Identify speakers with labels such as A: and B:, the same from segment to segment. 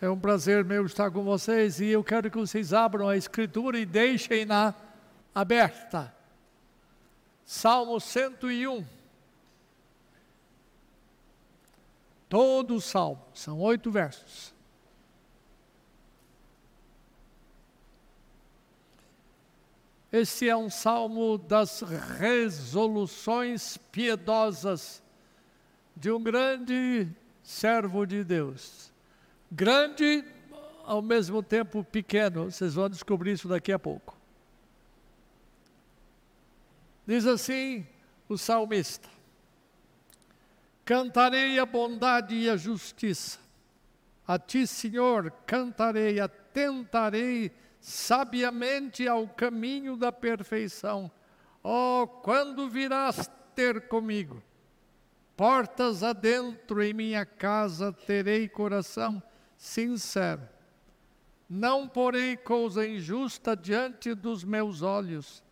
A: É um prazer meu estar com vocês e eu quero que vocês abram a Escritura e deixem-na aberta. Salmo 101. Todo o salmo, são oito versos. Este é um salmo das resoluções piedosas de um grande servo de Deus. Grande, ao mesmo tempo pequeno, vocês vão descobrir isso daqui a pouco. Diz assim o salmista: Cantarei a bondade e a justiça. A ti, Senhor, cantarei, atentarei sabiamente ao caminho da perfeição. Oh, quando virás ter comigo? Portas adentro em minha casa terei coração sincero. Não porei coisa injusta diante dos meus olhos.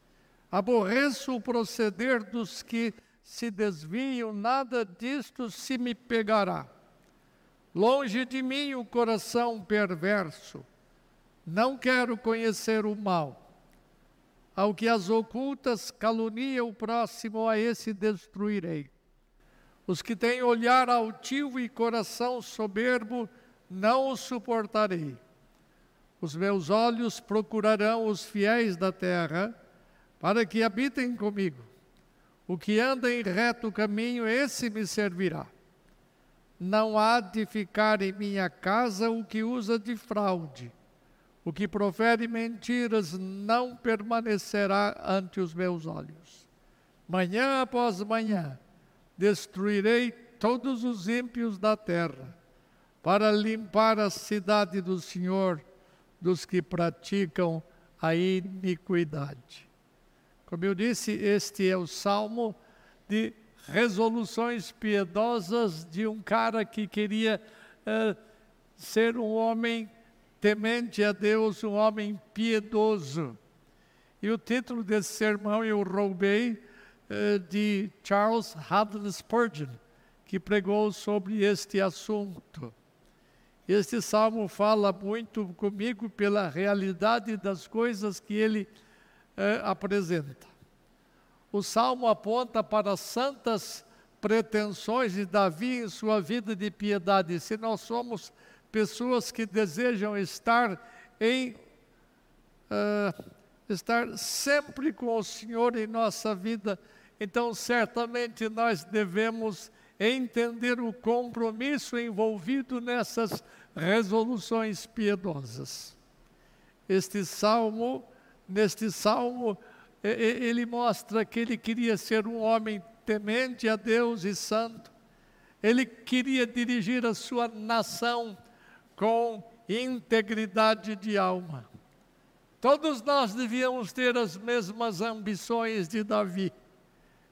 A: Aborreço o proceder dos que se desviam, nada disto se me pegará. Longe de mim o coração perverso não quero conhecer o mal. Ao que as ocultas calunia o próximo, a esse destruirei. Os que têm olhar altivo e coração soberbo, não os suportarei. Os meus olhos procurarão os fiéis da terra, para que habitem comigo. O que anda em reto caminho, esse me servirá. Não há de ficar em minha casa o que usa de fraude o que profere mentiras não permanecerá ante os meus olhos. Manhã após manhã destruirei todos os ímpios da terra, para limpar a cidade do Senhor dos que praticam a iniquidade. Como eu disse, este é o salmo de resoluções piedosas de um cara que queria uh, ser um homem temente a Deus, um homem piedoso. E o título desse sermão eu roubei uh, de Charles Haddon Spurgeon, que pregou sobre este assunto. Este salmo fala muito comigo pela realidade das coisas que ele uh, apresenta. O salmo aponta para santas pretensões de Davi em sua vida de piedade. Se nós somos pessoas que desejam estar em uh, estar sempre com o Senhor em nossa vida, então certamente nós devemos entender o compromisso envolvido nessas resoluções piedosas. Este salmo, neste salmo, ele mostra que ele queria ser um homem temente a Deus e santo. Ele queria dirigir a sua nação com integridade de alma. Todos nós devíamos ter as mesmas ambições de Davi.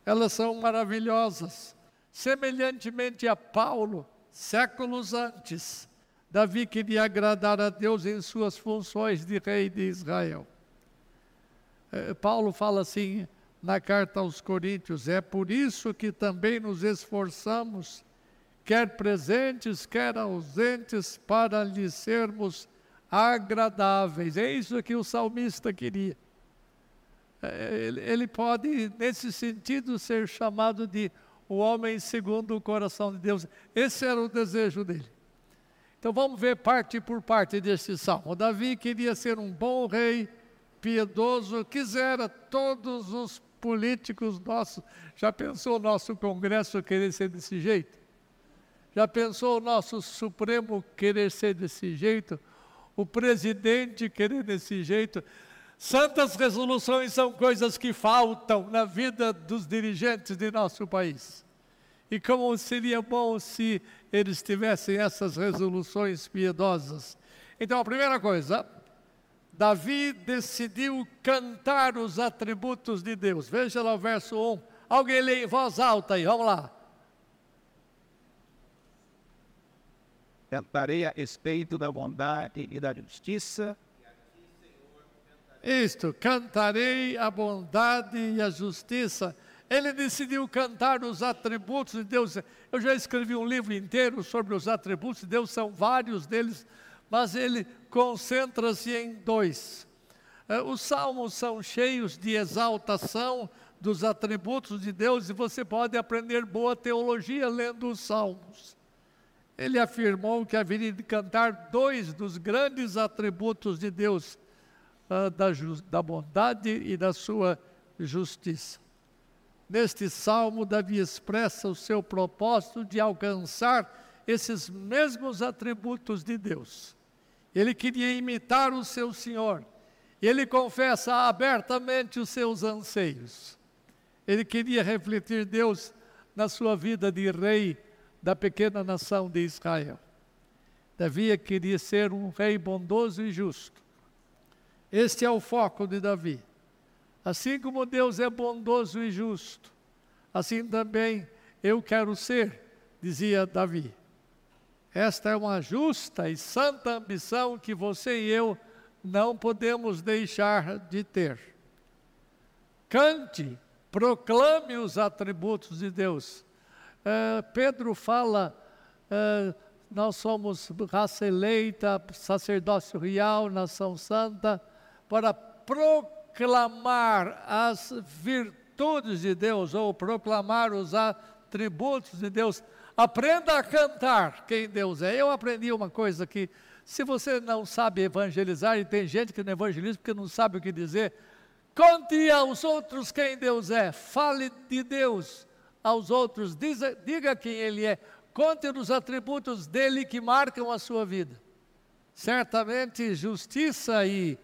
A: Elas são maravilhosas. Semelhantemente a Paulo, séculos antes, Davi queria agradar a Deus em suas funções de rei de Israel. É, Paulo fala assim na carta aos Coríntios: é por isso que também nos esforçamos quer presentes, quer ausentes, para lhe sermos agradáveis. É isso que o salmista queria. É, ele pode, nesse sentido, ser chamado de o homem segundo o coração de Deus. Esse era o desejo dele. Então vamos ver parte por parte deste salmo. Davi queria ser um bom rei, piedoso, quisera todos os políticos nossos. Já pensou o nosso Congresso querer ser desse jeito? Já pensou o nosso Supremo querer ser desse jeito? O presidente querer desse jeito? Santas resoluções são coisas que faltam na vida dos dirigentes de nosso país. E como seria bom se eles tivessem essas resoluções piedosas. Então, a primeira coisa, Davi decidiu cantar os atributos de Deus. Veja lá o verso 1. Alguém lê em voz alta aí, vamos lá.
B: Cantarei a respeito da bondade e da justiça.
A: Isto, cantarei a bondade e a justiça. Ele decidiu cantar os atributos de Deus. Eu já escrevi um livro inteiro sobre os atributos de Deus, são vários deles, mas ele concentra-se em dois. Eh, os salmos são cheios de exaltação dos atributos de Deus e você pode aprender boa teologia lendo os salmos. Ele afirmou que haveria de cantar dois dos grandes atributos de Deus, uh, da, da bondade e da sua justiça. Neste salmo, Davi expressa o seu propósito de alcançar esses mesmos atributos de Deus. Ele queria imitar o seu Senhor. Ele confessa abertamente os seus anseios. Ele queria refletir Deus na sua vida de rei da pequena nação de Israel. Davi queria ser um rei bondoso e justo. Este é o foco de Davi. Assim como Deus é bondoso e justo, assim também eu quero ser, dizia Davi. Esta é uma justa e santa ambição que você e eu não podemos deixar de ter. Cante, proclame os atributos de Deus. Uh, Pedro fala, uh, nós somos raça eleita, sacerdócio real, nação santa, para proclamar as virtudes de Deus, ou proclamar os atributos de Deus. Aprenda a cantar quem Deus é. Eu aprendi uma coisa que, se você não sabe evangelizar, e tem gente que não evangeliza porque não sabe o que dizer, conte aos outros quem Deus é, fale de Deus aos outros, diga, quem Ele é, conte os atributos dele que marcam a sua vida. Certamente, justiça e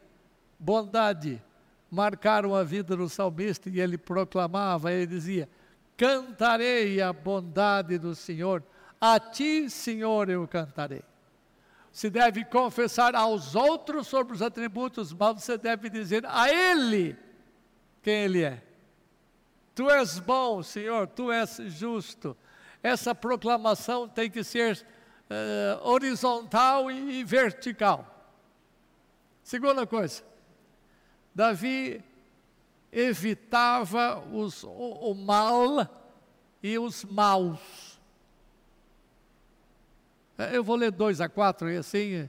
A: bondade marcaram a vida do salmista e ele proclamava, ele dizia: Cantarei a bondade do Senhor, a ti, Senhor, eu cantarei. Se deve confessar aos outros sobre os atributos, mas você deve dizer a Ele quem Ele é. Tu és bom, Senhor, tu és justo. Essa proclamação tem que ser uh, horizontal e vertical. Segunda coisa, Davi evitava os, o, o mal e os maus. É, eu vou ler dois a quatro e assim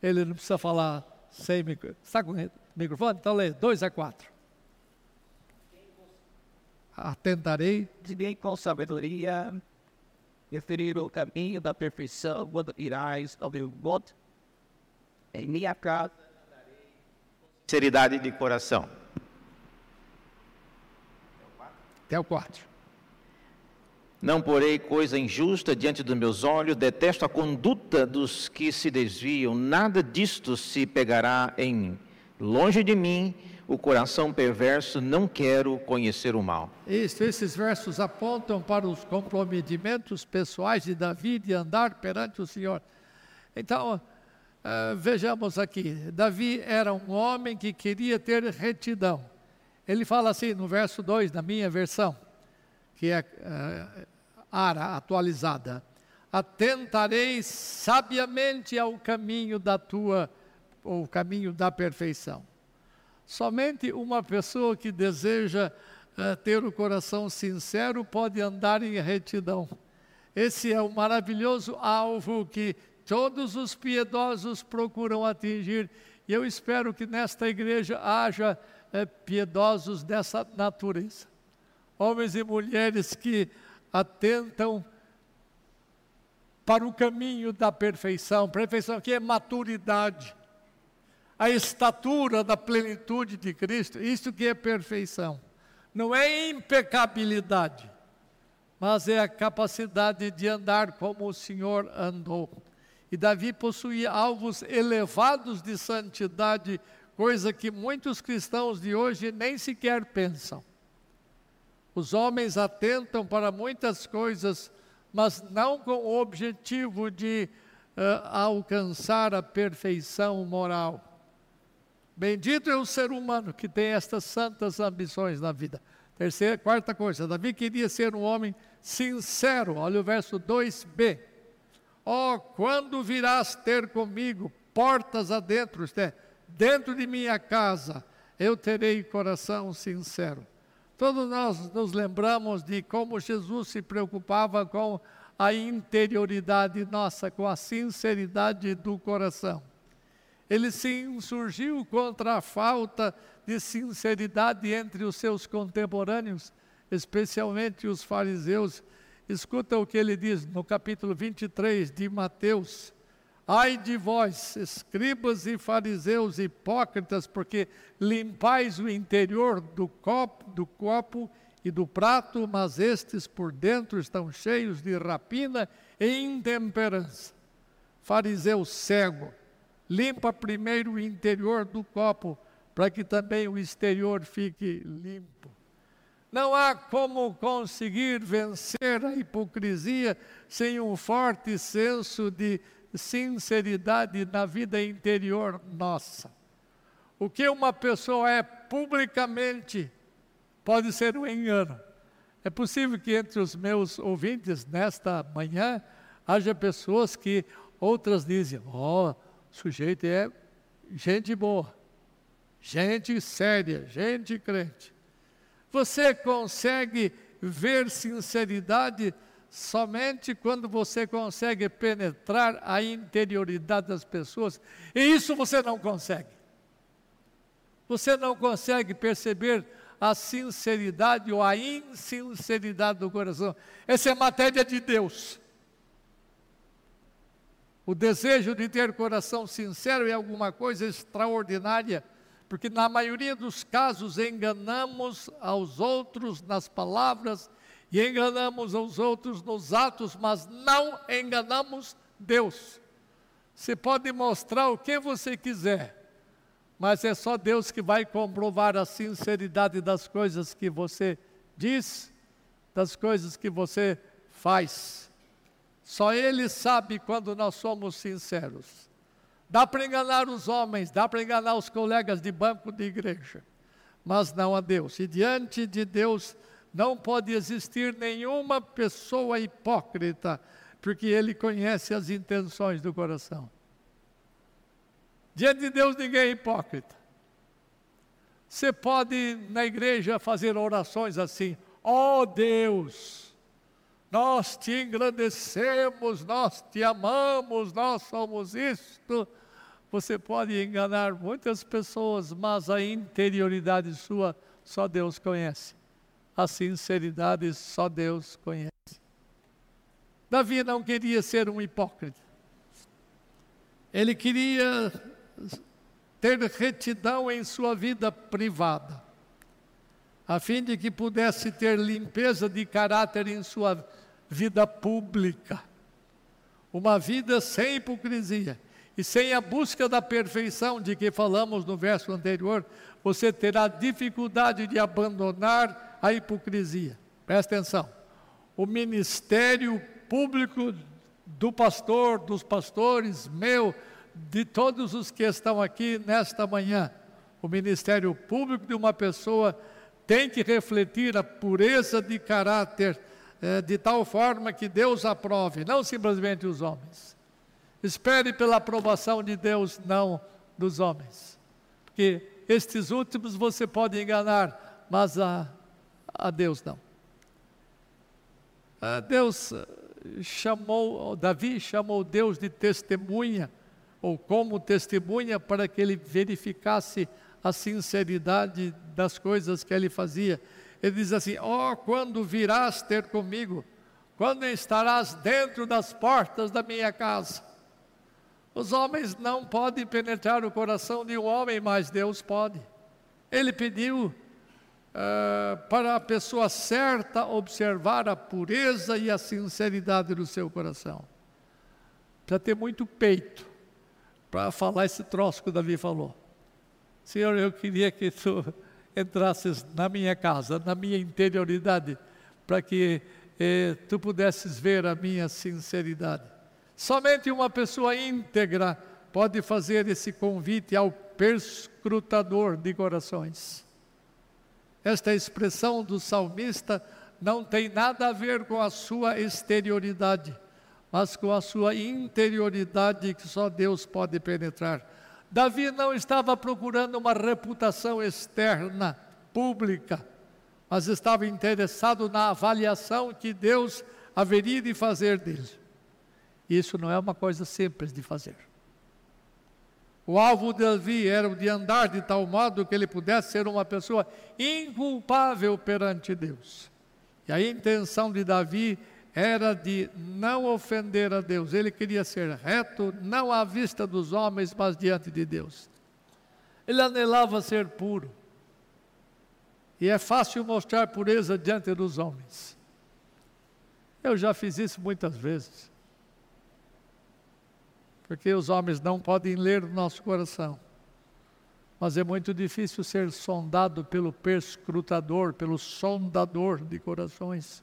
A: ele não precisa falar sem microfone. Está com microfone? Então lê dois a quatro. Atentarei.
B: Direi com sabedoria, referir o caminho da perfeição quando irás ao meu monte. Em minha casa
C: sinceridade de coração.
A: Até o 4.
C: Não porei coisa injusta diante dos meus olhos, detesto a conduta dos que se desviam, nada disto se pegará em mim. Longe de mim o coração perverso, não quero conhecer o mal.
A: Isso, esses versos apontam para os comprometimentos pessoais de Davi de andar perante o Senhor. Então, Uh, vejamos aqui, Davi era um homem que queria ter retidão. Ele fala assim no verso 2 da minha versão, que é uh, ara atualizada: Atentarei sabiamente ao caminho da tua, ou caminho da perfeição. Somente uma pessoa que deseja uh, ter o coração sincero pode andar em retidão. Esse é o maravilhoso alvo que todos os piedosos procuram atingir. E eu espero que nesta igreja haja é, piedosos dessa natureza. Homens e mulheres que atentam para o caminho da perfeição. Perfeição que é maturidade. A estatura da plenitude de Cristo. Isso que é perfeição. Não é impecabilidade, mas é a capacidade de andar como o Senhor andou. E Davi possuía alvos elevados de santidade, coisa que muitos cristãos de hoje nem sequer pensam. Os homens atentam para muitas coisas, mas não com o objetivo de uh, alcançar a perfeição moral. Bendito é o ser humano que tem estas santas ambições na vida. Terceira, quarta coisa, Davi queria ser um homem sincero. Olha o verso 2b. Oh, quando virás ter comigo, portas adentro, isto é, dentro de minha casa, eu terei coração sincero. Todos nós nos lembramos de como Jesus se preocupava com a interioridade nossa, com a sinceridade do coração. ele se insurgiu contra a falta de sinceridade entre os seus contemporâneos, especialmente os fariseus. Escuta o que ele diz no capítulo 23 de Mateus. Ai de vós, escribas e fariseus hipócritas, porque limpais o interior do copo, do copo e do prato, mas estes por dentro estão cheios de rapina e intemperança. Fariseu cego, limpa primeiro o interior do copo, para que também o exterior fique limpo. Não há como conseguir vencer a hipocrisia sem um forte senso de sinceridade na vida interior nossa. O que uma pessoa é publicamente pode ser um engano. É possível que entre os meus ouvintes nesta manhã haja pessoas que outras dizem: ó, oh, o sujeito é gente boa, gente séria, gente crente. Você consegue ver sinceridade somente quando você consegue penetrar a interioridade das pessoas, e isso você não consegue. Você não consegue perceber a sinceridade ou a insinceridade do coração. Essa é matéria de Deus. O desejo de ter coração sincero é alguma coisa extraordinária, porque na maioria dos casos enganamos aos outros nas palavras e enganamos aos outros nos atos, mas não enganamos Deus. Você pode mostrar o que você quiser, mas é só Deus que vai comprovar a sinceridade das coisas que você diz, das coisas que você faz. Só Ele sabe quando nós somos sinceros. Dá para enganar os homens, dá para enganar os colegas de banco de igreja, mas não a Deus. E diante de Deus não pode existir nenhuma pessoa hipócrita, porque Ele conhece as intenções do coração. Diante de Deus ninguém é hipócrita. Você pode na igreja fazer orações assim: ó oh Deus, nós te engrandecemos, nós te amamos, nós somos isto. Você pode enganar muitas pessoas, mas a interioridade sua só Deus conhece. A sinceridade só Deus conhece. Davi não queria ser um hipócrita. Ele queria ter retidão em sua vida privada, a fim de que pudesse ter limpeza de caráter em sua vida pública. Uma vida sem hipocrisia e sem a busca da perfeição de que falamos no verso anterior, você terá dificuldade de abandonar a hipocrisia. Presta atenção. O ministério público do pastor, dos pastores, meu, de todos os que estão aqui nesta manhã, o ministério público de uma pessoa tem que refletir a pureza de caráter eh, de tal forma que Deus aprove, não simplesmente os homens. Espere pela aprovação de Deus, não dos homens. Porque estes últimos você pode enganar, mas a, a Deus não. A Deus eh, chamou, Davi chamou Deus de testemunha ou como testemunha para que ele verificasse a sinceridade das coisas que ele fazia. Ele diz assim: oh, quando virás ter comigo, quando estarás dentro das portas da minha casa. Os homens não podem penetrar o coração de um homem, mas Deus pode. Ele pediu uh, para a pessoa certa observar a pureza e a sinceridade do seu coração. Precisa ter muito peito para falar esse troço que o Davi falou. Senhor, eu queria que tu entrasses na minha casa, na minha interioridade, para que eh, tu pudesses ver a minha sinceridade. Somente uma pessoa íntegra pode fazer esse convite ao perscrutador de corações. Esta expressão do salmista não tem nada a ver com a sua exterioridade, mas com a sua interioridade que só Deus pode penetrar. Davi não estava procurando uma reputação externa, pública, mas estava interessado na avaliação que Deus haveria de fazer dele. Isso não é uma coisa simples de fazer. O alvo de Davi era o de andar de tal modo que ele pudesse ser uma pessoa inculpável perante Deus. E a intenção de Davi era de não ofender a Deus. Ele queria ser reto, não à vista dos homens, mas diante de Deus. Ele anelava ser puro. E é fácil mostrar pureza diante dos homens. Eu já fiz isso muitas vezes. Porque os homens não podem ler o nosso coração. Mas é muito difícil ser sondado pelo perscrutador, pelo sondador de corações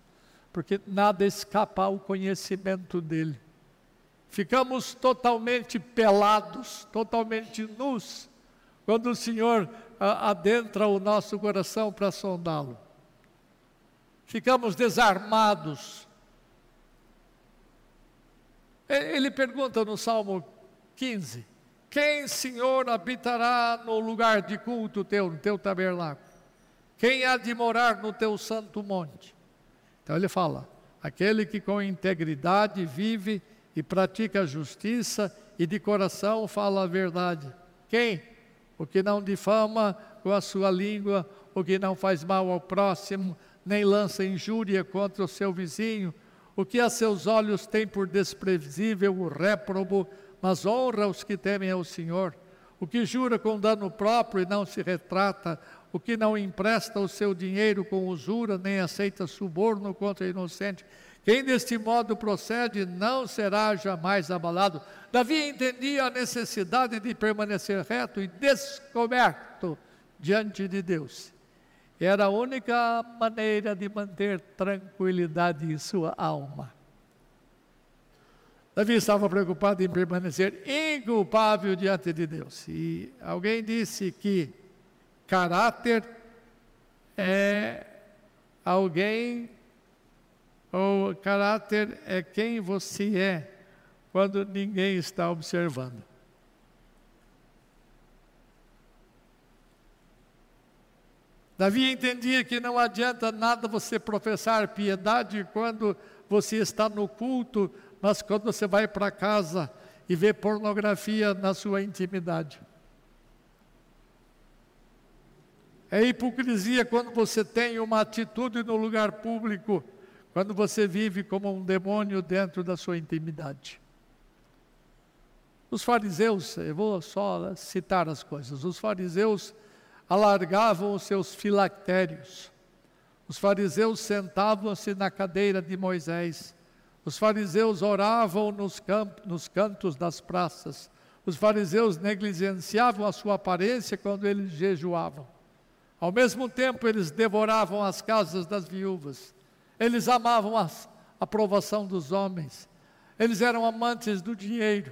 A: porque nada escapa ao conhecimento dele. Ficamos totalmente pelados, totalmente nus, quando o Senhor adentra o nosso coração para sondá-lo. Ficamos desarmados. Ele pergunta no Salmo 15: Quem, Senhor, habitará no lugar de culto teu, no teu tabernáculo? Quem há de morar no teu santo monte? Então ele fala: aquele que com integridade vive e pratica a justiça e de coração fala a verdade. Quem? O que não difama com a sua língua, o que não faz mal ao próximo, nem lança injúria contra o seu vizinho, o que a seus olhos tem por desprezível o réprobo, mas honra os que temem ao Senhor, o que jura com dano próprio e não se retrata, o que não empresta o seu dinheiro com usura, nem aceita suborno contra o inocente. Quem deste modo procede não será jamais abalado. Davi entendia a necessidade de permanecer reto e descoberto diante de Deus. Era a única maneira de manter tranquilidade em sua alma. Davi estava preocupado em permanecer inculpável diante de Deus. E alguém disse que Caráter é alguém, ou caráter é quem você é quando ninguém está observando. Davi entendia que não adianta nada você professar piedade quando você está no culto, mas quando você vai para casa e vê pornografia na sua intimidade. É hipocrisia quando você tem uma atitude no lugar público, quando você vive como um demônio dentro da sua intimidade. Os fariseus, eu vou só citar as coisas, os fariseus alargavam os seus filactérios, os fariseus sentavam-se na cadeira de Moisés, os fariseus oravam nos, campos, nos cantos das praças, os fariseus negligenciavam a sua aparência quando eles jejuavam. Ao mesmo tempo, eles devoravam as casas das viúvas, eles amavam a aprovação dos homens, eles eram amantes do dinheiro,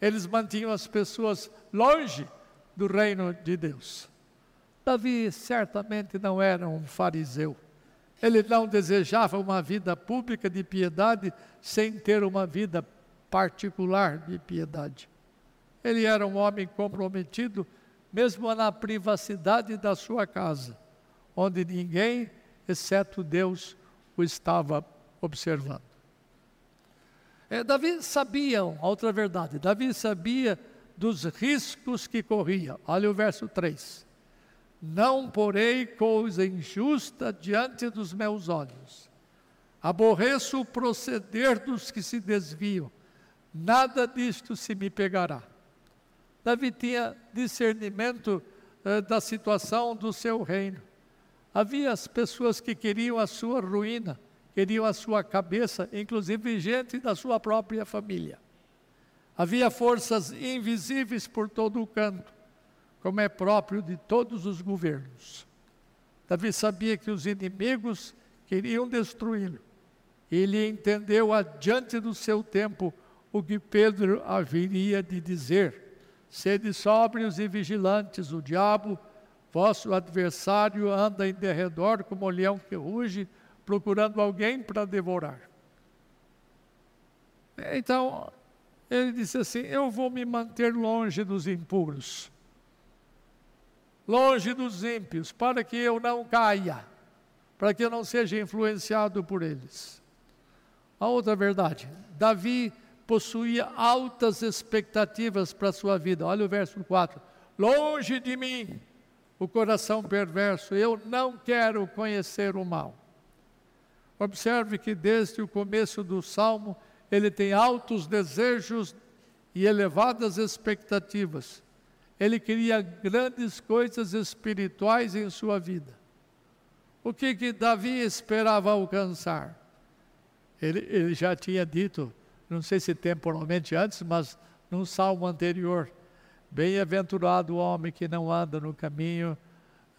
A: eles mantinham as pessoas longe do reino de Deus. Davi certamente não era um fariseu. Ele não desejava uma vida pública de piedade sem ter uma vida particular de piedade. Ele era um homem comprometido mesmo na privacidade da sua casa, onde ninguém, exceto Deus, o estava observando. É, Davi sabia, outra verdade, Davi sabia dos riscos que corria. Olha o verso 3. Não porei coisa injusta diante dos meus olhos. Aborreço o proceder dos que se desviam. Nada disto se me pegará. Davi tinha discernimento eh, da situação do seu reino. Havia as pessoas que queriam a sua ruína, queriam a sua cabeça, inclusive gente da sua própria família. Havia forças invisíveis por todo o canto, como é próprio de todos os governos. Davi sabia que os inimigos queriam destruí-lo. Ele entendeu adiante do seu tempo o que Pedro haveria de dizer Sede sóbrios e vigilantes, o diabo, vosso adversário, anda em derredor como um leão que ruge, procurando alguém para devorar. Então, ele disse assim: Eu vou me manter longe dos impuros, longe dos ímpios, para que eu não caia, para que eu não seja influenciado por eles. A outra verdade: Davi possuía altas expectativas para a sua vida. Olha o verso 4. Longe de mim o coração perverso, eu não quero conhecer o mal. Observe que desde o começo do salmo ele tem altos desejos e elevadas expectativas. Ele queria grandes coisas espirituais em sua vida. O que que Davi esperava alcançar? Ele, ele já tinha dito, não sei se temporalmente antes, mas num salmo anterior, Bem-aventurado o homem que não anda no caminho,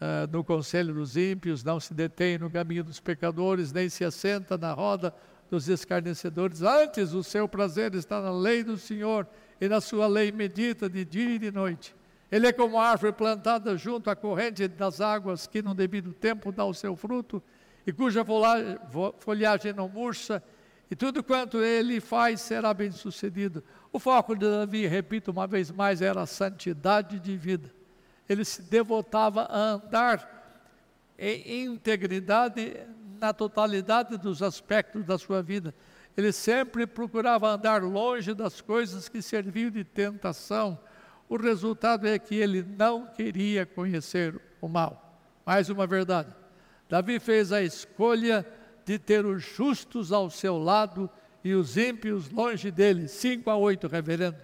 A: uh, no conselho dos ímpios, não se detém no caminho dos pecadores, nem se assenta na roda dos escarnecedores. Antes, o seu prazer está na lei do Senhor, e na sua lei medita de dia e de noite. Ele é como árvore plantada junto à corrente das águas, que no devido tempo dá o seu fruto, e cuja folhagem não murcha, e tudo quanto ele faz será bem sucedido. O foco de Davi, repito uma vez mais, era a santidade de vida. Ele se devotava a andar em integridade na totalidade dos aspectos da sua vida. Ele sempre procurava andar longe das coisas que serviam de tentação. O resultado é que ele não queria conhecer o mal. Mais uma verdade. Davi fez a escolha de ter os justos ao seu lado e os ímpios longe dele. 5 a 8, reverendo.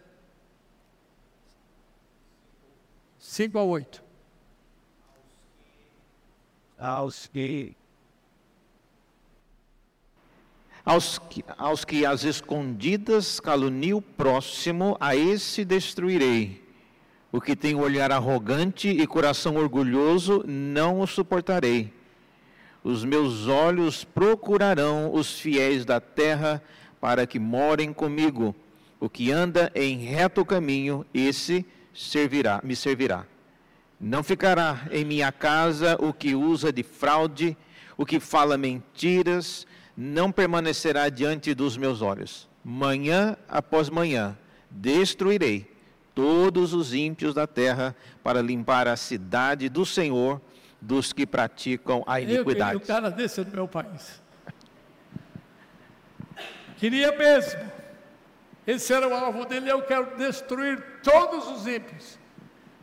A: 5 a 8.
B: Aos que
C: aos que, aos que as escondidas calunio o próximo, a esse destruirei. O que tem olhar arrogante e coração orgulhoso, não o suportarei. Os meus olhos procurarão os fiéis da terra para que morem comigo. O que anda em reto caminho, esse servirá, me servirá. Não ficará em minha casa o que usa de fraude, o que fala mentiras, não permanecerá diante dos meus olhos. Manhã após manhã destruirei todos os ímpios da terra para limpar a cidade do Senhor dos que praticam a iniquidade.
A: Eu queria um cara desse no meu país. Queria mesmo. Esse era o alvo dele. Eu quero destruir todos os ímpios.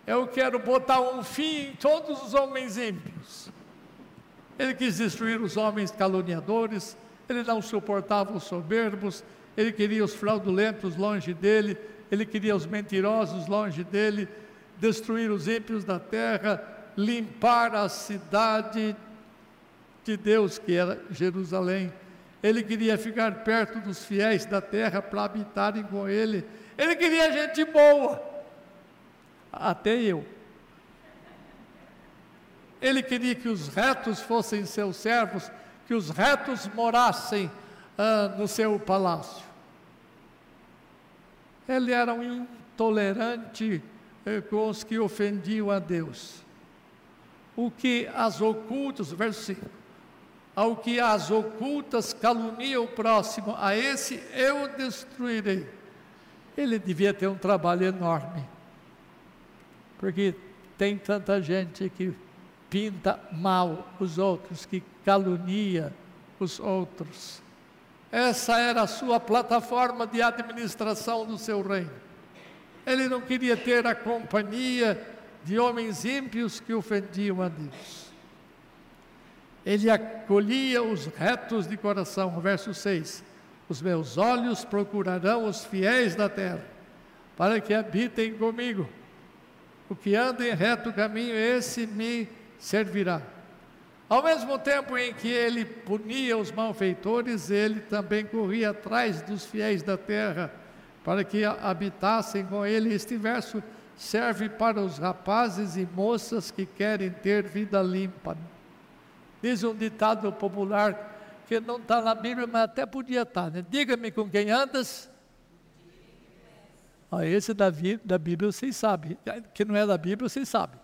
A: Eu quero botar um fim em todos os homens ímpios. Ele quis destruir os homens caluniadores. Ele não suportava os soberbos. Ele queria os fraudulentos longe dele. Ele queria os mentirosos longe dele. Destruir os ímpios da terra limpar a cidade de Deus, que era Jerusalém. Ele queria ficar perto dos fiéis da terra para habitarem com ele. Ele queria gente boa, até eu. Ele queria que os retos fossem seus servos, que os retos morassem ah, no seu palácio. Ele era um intolerante eh, com os que ofendiam a Deus o que as ocultas, verso 5, ao que as ocultas calunia o próximo, a esse eu destruirei. Ele devia ter um trabalho enorme, porque tem tanta gente que pinta mal os outros, que calunia os outros. Essa era a sua plataforma de administração do seu reino. Ele não queria ter a companhia de homens ímpios que ofendiam a Deus. Ele acolhia os retos de coração, verso 6. Os meus olhos procurarão os fiéis da terra, para que habitem comigo. O que anda em reto caminho, esse me servirá. Ao mesmo tempo em que ele punia os malfeitores, ele também corria atrás dos fiéis da terra, para que habitassem com ele. Este verso serve para os rapazes e moças que querem ter vida limpa. Diz um ditado popular que não está na Bíblia, mas até podia estar. Né? Diga-me com quem andas. Ah, esse da, da Bíblia vocês sabem. Que não é da Bíblia, vocês sabem.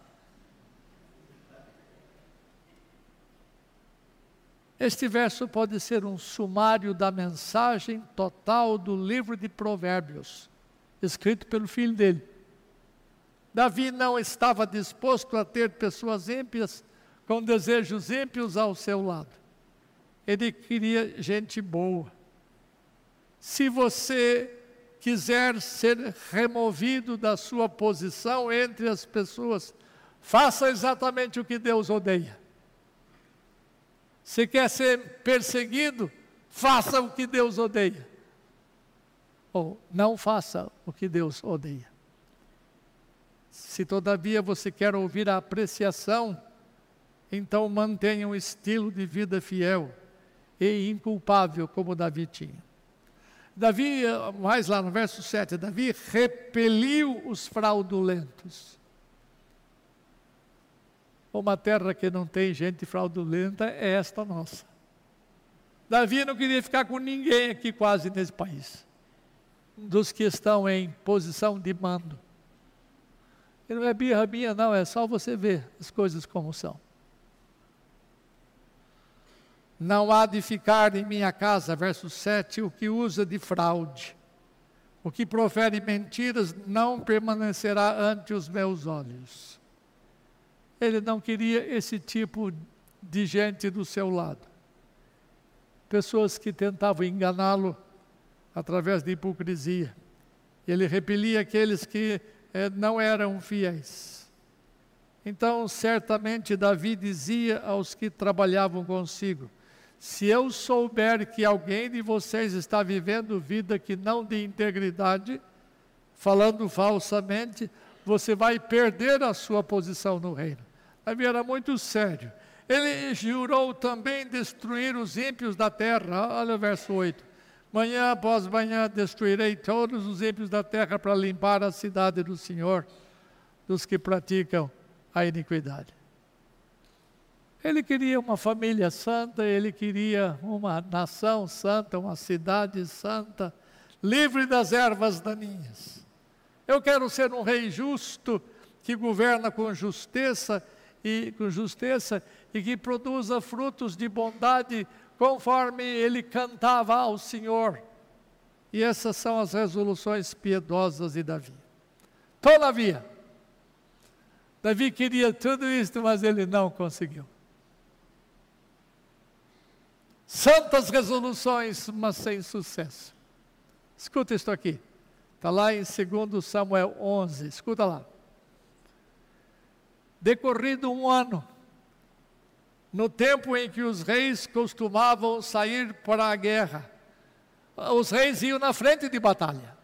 A: Este verso pode ser um sumário da mensagem total do livro de Provérbios, escrito pelo filho dele. Davi não estava disposto a ter pessoas ímpias com desejos ímpios ao seu lado. Ele queria gente boa. Se você quiser ser removido da sua posição entre as pessoas, faça exatamente o que Deus odeia. Se quer ser perseguido, faça o que Deus odeia. Ou não faça o que Deus odeia. Se todavia você quer ouvir a apreciação, então mantenha um estilo de vida fiel e inculpável como Davi tinha. Davi, mais lá no verso 7, Davi repeliu os fraudulentos. Uma terra que não tem gente fraudulenta é esta nossa. Davi não queria ficar com ninguém aqui quase nesse país, dos que estão em posição de mando. E não é birra minha, não, é só você ver as coisas como são. Não há de ficar em minha casa, verso 7, o que usa de fraude. O que profere mentiras não permanecerá ante os meus olhos. Ele não queria esse tipo de gente do seu lado. Pessoas que tentavam enganá-lo através de hipocrisia. Ele repelia aqueles que eh, não eram fiéis. Então, certamente, Davi dizia aos que trabalhavam consigo: se eu souber que alguém de vocês está vivendo vida que não de integridade, falando falsamente, você vai perder a sua posição no reino. Davi era muito sério. Ele jurou também destruir os ímpios da terra. Olha o verso 8. Manhã após manhã destruirei todos os ímpios da terra para limpar a cidade do Senhor, dos que praticam a iniquidade. Ele queria uma família santa, ele queria uma nação santa, uma cidade santa, livre das ervas daninhas. Eu quero ser um rei justo que governa com justiça e com justiça e que produza frutos de bondade conforme ele cantava ao Senhor. E essas são as resoluções piedosas de Davi. Todavia, Davi queria tudo isso, mas ele não conseguiu santas resoluções, mas sem sucesso. Escuta isto aqui. Está lá em 2 Samuel 11. Escuta lá. Decorrido um ano, no tempo em que os reis costumavam sair para a guerra, os reis iam na frente de batalha.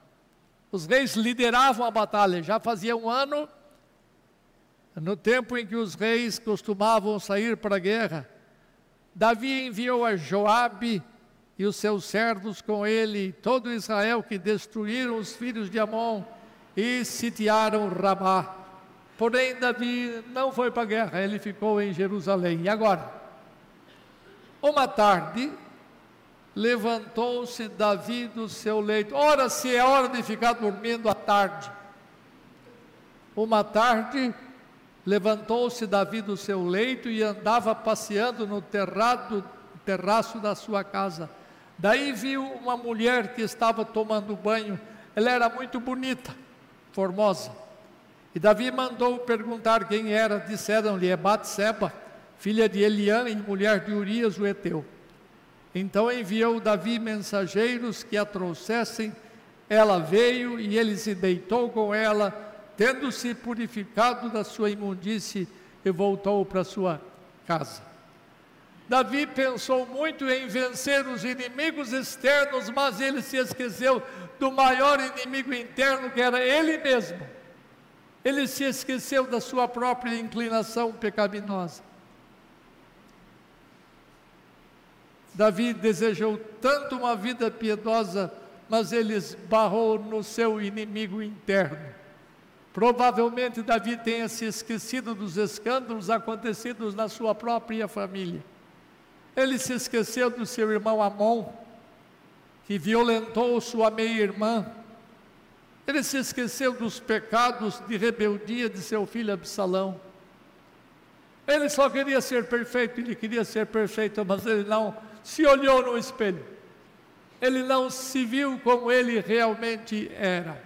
A: Os reis lideravam a batalha. Já fazia um ano, no tempo em que os reis costumavam sair para a guerra, Davi enviou a Joabe e os seus servos com ele, todo Israel que destruíram os filhos de Amon e sitiaram Ramá. Porém, Davi não foi para a guerra, ele ficou em Jerusalém. E agora? Uma tarde, levantou-se Davi do seu leito. Ora, se é hora de ficar dormindo à tarde. Uma tarde, Levantou-se Davi do seu leito e andava passeando no terrado, terraço da sua casa. Daí viu uma mulher que estava tomando banho. Ela era muito bonita, formosa. E Davi mandou perguntar quem era. Disseram-lhe: é Batseba, filha de Eliã e mulher de Urias o Eteu. Então enviou Davi mensageiros que a trouxessem. Ela veio e ele se deitou com ela tendo-se purificado da sua imundície, e voltou para sua casa. Davi pensou muito em vencer os inimigos externos, mas ele se esqueceu do maior inimigo interno, que era ele mesmo. Ele se esqueceu da sua própria inclinação pecaminosa. Davi desejou tanto uma vida piedosa, mas ele esbarrou no seu inimigo interno. Provavelmente Davi tenha se esquecido dos escândalos acontecidos na sua própria família. Ele se esqueceu do seu irmão Amon, que violentou sua meia-irmã. Ele se esqueceu dos pecados de rebeldia de seu filho Absalão. Ele só queria ser perfeito, ele queria ser perfeito, mas ele não se olhou no espelho. Ele não se viu como ele realmente era.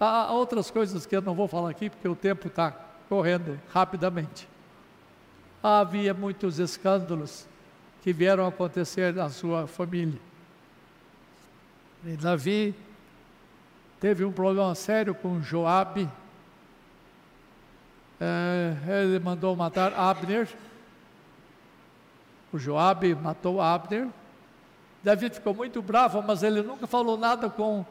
A: Há outras coisas que eu não vou falar aqui, porque o tempo está correndo rapidamente. Havia muitos escândalos que vieram acontecer na sua família. E Davi teve um problema sério com Joabe. É, ele mandou matar Abner. O Joabe matou Abner. Davi ficou muito bravo, mas ele nunca falou nada com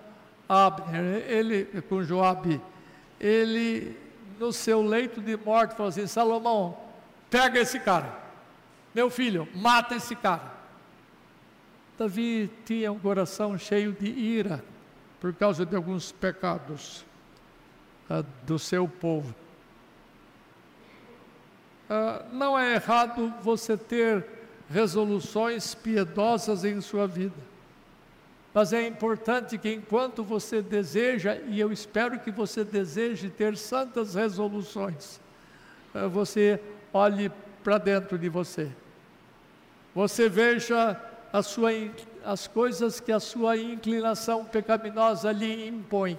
A: Abner, ele com Joabe. Ele no seu leito de morte falou assim: Salomão, pega esse cara, meu filho, mata esse cara. Davi tinha um coração cheio de ira por causa de alguns pecados uh, do seu povo. Uh, não é errado você ter resoluções piedosas em sua vida, mas é importante que enquanto você deseja, e eu espero que você deseje ter santas resoluções, uh, você olhe para dentro de você. Você veja a sua, as coisas que a sua inclinação pecaminosa lhe impõe.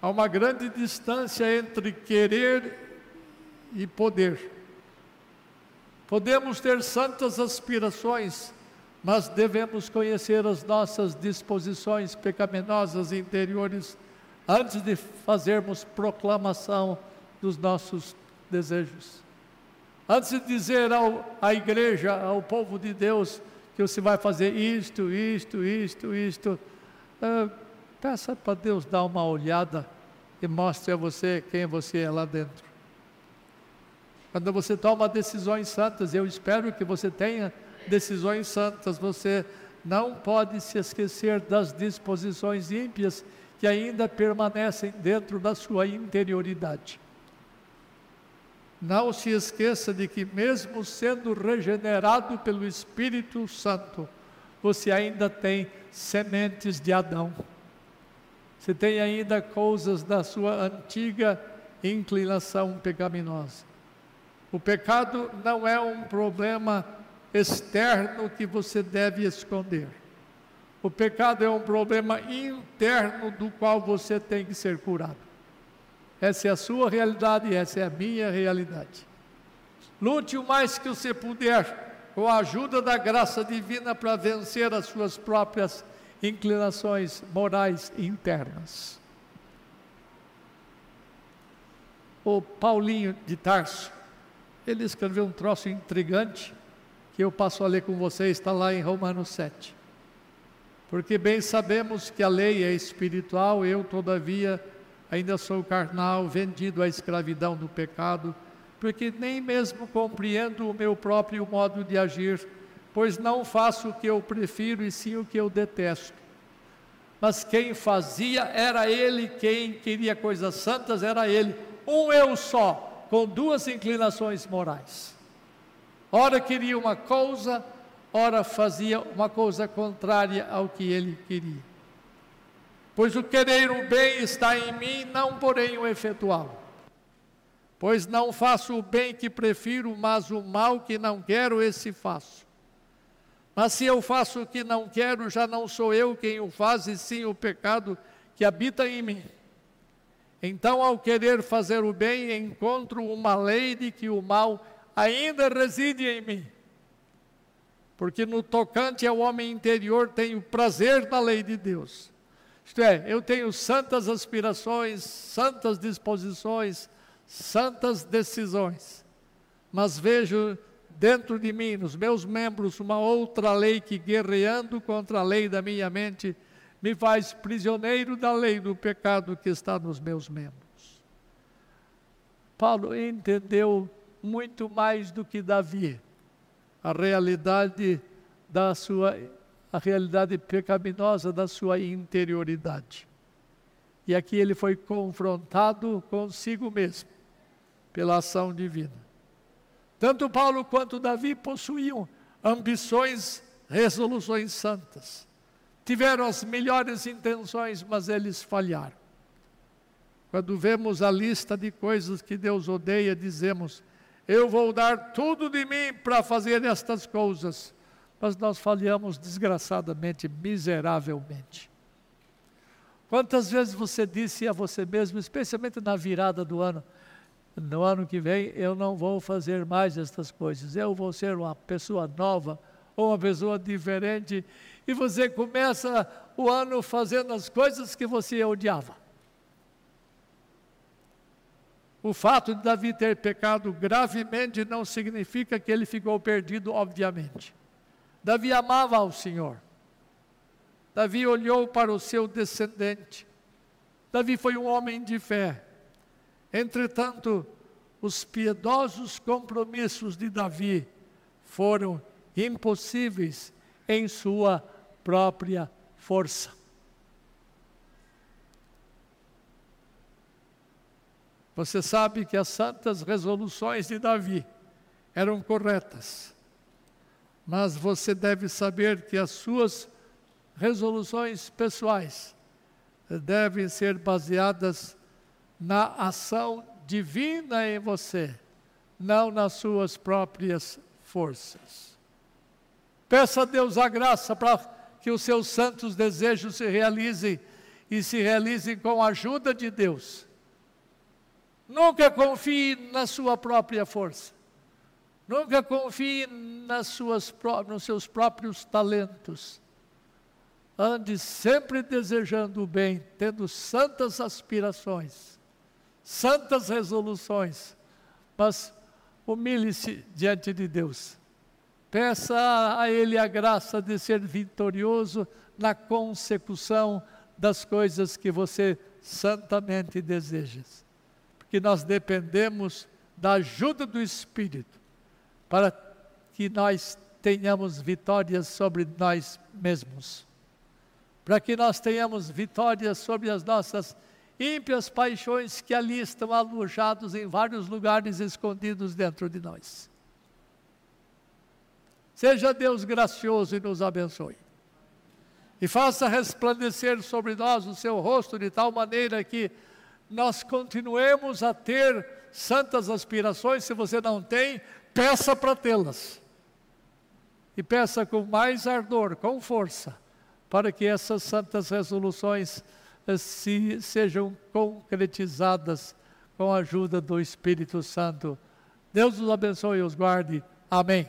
A: Há uma grande distância entre querer e poder. Podemos ter santas aspirações, mas devemos conhecer as nossas disposições pecaminosas interiores antes de fazermos proclamação dos nossos desejos. Antes de dizer ao, à igreja, ao povo de Deus, que você vai fazer isto, isto, isto, isto, uh, peça para Deus dar uma olhada e mostre a você quem você é lá dentro. Quando você toma decisões santas, eu espero que você tenha decisões santas, você não pode se esquecer das disposições ímpias que ainda permanecem dentro da sua interioridade. Não se esqueça de que, mesmo sendo regenerado pelo Espírito Santo, você ainda tem sementes de Adão. Você tem ainda coisas da sua antiga inclinação pecaminosa. O pecado não é um problema externo que você deve esconder. O pecado é um problema interno do qual você tem que ser curado. Essa é a sua realidade e essa é a minha realidade. Lute o mais que você puder, com a ajuda da graça divina, para vencer as suas próprias inclinações morais internas. O Paulinho de Tarso, ele escreveu um troço intrigante, que eu passo a ler com vocês, está lá em Romanos 7. Porque bem sabemos que a lei é espiritual, eu, todavia, ainda sou carnal, vendido à escravidão do pecado, porque nem mesmo compreendo o meu próprio modo de agir, pois não faço o que eu prefiro e sim o que eu detesto. Mas quem fazia era ele, quem queria coisas santas era ele, um eu só, com duas inclinações morais. Ora queria uma coisa, ora fazia uma coisa contrária ao que ele queria. Pois o querer o bem está em mim, não porém o efetuá-lo. Pois não faço o bem que prefiro, mas o mal que não quero, esse faço. Mas se eu faço o que não quero, já não sou eu quem o faz, e sim o pecado que habita em mim. Então, ao querer fazer o bem, encontro uma lei de que o mal ainda reside em mim. Porque no tocante ao homem interior tenho prazer na lei de Deus isto é, eu tenho santas aspirações, santas disposições, santas decisões, mas vejo dentro de mim, nos meus membros, uma outra lei que, guerreando contra a lei da minha mente, me faz prisioneiro da lei do pecado que está nos meus membros. Paulo entendeu muito mais do que Davi a realidade da sua a realidade pecaminosa da sua interioridade. E aqui ele foi confrontado consigo mesmo, pela ação divina. Tanto Paulo quanto Davi possuíam ambições, resoluções santas. Tiveram as melhores intenções, mas eles falharam. Quando vemos a lista de coisas que Deus odeia, dizemos: Eu vou dar tudo de mim para fazer estas coisas mas nós falhamos desgraçadamente, miseravelmente. Quantas vezes você disse a você mesmo, especialmente na virada do ano, no ano que vem eu não vou fazer mais estas coisas, eu vou ser uma pessoa nova, ou uma pessoa diferente, e você começa o ano fazendo as coisas que você odiava. O fato de Davi ter pecado gravemente não significa que ele ficou perdido, obviamente. Davi amava ao Senhor. Davi olhou para o seu descendente. Davi foi um homem de fé. Entretanto, os piedosos compromissos de Davi foram impossíveis em sua própria força. Você sabe que as santas resoluções de Davi eram corretas, mas você deve saber que as suas resoluções pessoais devem ser baseadas na ação divina em você, não nas suas próprias forças. Peça a Deus a graça para que os seus santos desejos se realizem e se realizem com a ajuda de Deus. Nunca confie na sua própria força. Nunca confie nas suas, nos seus próprios talentos. Ande sempre desejando o bem, tendo santas aspirações, santas resoluções, mas humilhe-se diante de Deus. Peça a Ele a graça de ser vitorioso na consecução das coisas que você santamente deseja. Porque nós dependemos da ajuda do Espírito para que nós tenhamos vitórias sobre nós mesmos. Para que nós tenhamos vitórias sobre as nossas ímpias paixões que ali estão alojados em vários lugares escondidos dentro de nós. Seja Deus gracioso e nos abençoe. E faça resplandecer sobre nós o seu rosto de tal maneira que nós continuemos a ter santas aspirações. Se você não tem, peça para tê-las. E peça com mais ardor, com força, para que essas santas resoluções eh, se, sejam concretizadas com a ajuda do Espírito Santo. Deus os abençoe e os guarde. Amém.